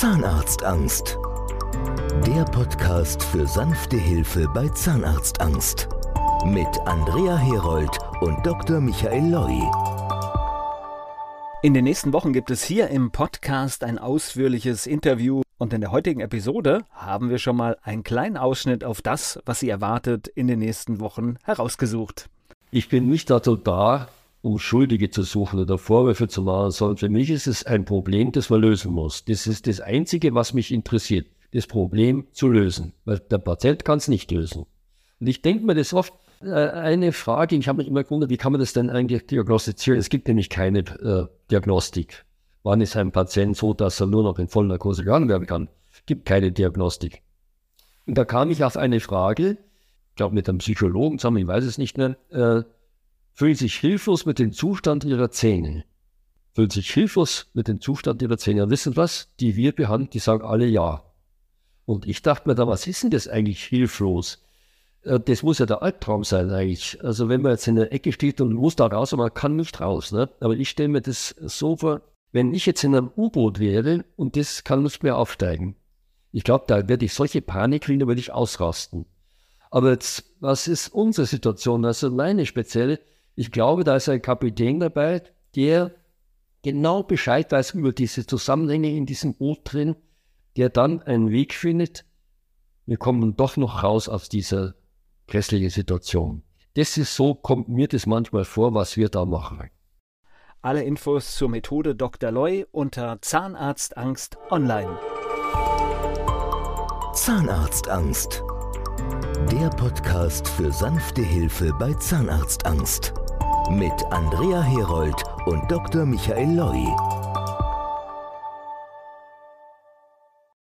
Zahnarztangst. Der Podcast für sanfte Hilfe bei Zahnarztangst. Mit Andrea Herold und Dr. Michael Loi. In den nächsten Wochen gibt es hier im Podcast ein ausführliches Interview und in der heutigen Episode haben wir schon mal einen kleinen Ausschnitt auf das, was Sie erwartet, in den nächsten Wochen herausgesucht. Ich bin nicht dazu da, um Schuldige zu suchen oder Vorwürfe zu machen, sondern für mich ist es ein Problem, das man lösen muss. Das ist das Einzige, was mich interessiert, das Problem zu lösen, weil der Patient kann es nicht lösen. Und ich denke mir das oft, äh, eine Frage, ich habe mich immer gewundert, wie kann man das denn eigentlich diagnostizieren? Es gibt nämlich keine äh, Diagnostik. Wann ist ein Patient so, dass er nur noch in Vollnarkose gegangen werden kann? Es gibt keine Diagnostik. Und da kam ich auf eine Frage, ich glaube mit einem Psychologen zusammen, ich weiß es nicht mehr, äh, fühlen sich hilflos mit dem Zustand ihrer Zähne. Fühlen sich hilflos mit dem Zustand ihrer Zähne. Und wissen was? Die wir behandeln, die sagen alle ja. Und ich dachte mir da, was ist denn das eigentlich hilflos? Äh, das muss ja der Albtraum sein eigentlich. Also wenn man jetzt in der Ecke steht und muss da raus, man kann nicht raus. Ne? Aber ich stelle mir das so vor, wenn ich jetzt in einem U-Boot wäre und das kann nicht mehr aufsteigen. Ich glaube, da werde ich solche Panik kriegen, da werde ich ausrasten. Aber jetzt, was ist unsere Situation? Also meine spezielle, ich glaube, da ist ein Kapitän dabei, der genau Bescheid weiß über diese Zusammenhänge in diesem Boot drin, der dann einen Weg findet, wir kommen doch noch raus aus dieser grässlichen Situation. Das ist so, kommt mir das manchmal vor, was wir da machen. Alle Infos zur Methode Dr. Loy unter Zahnarztangst online. Zahnarztangst. Der Podcast für sanfte Hilfe bei Zahnarztangst. Mit Andrea Herold und Dr. Michael Loi.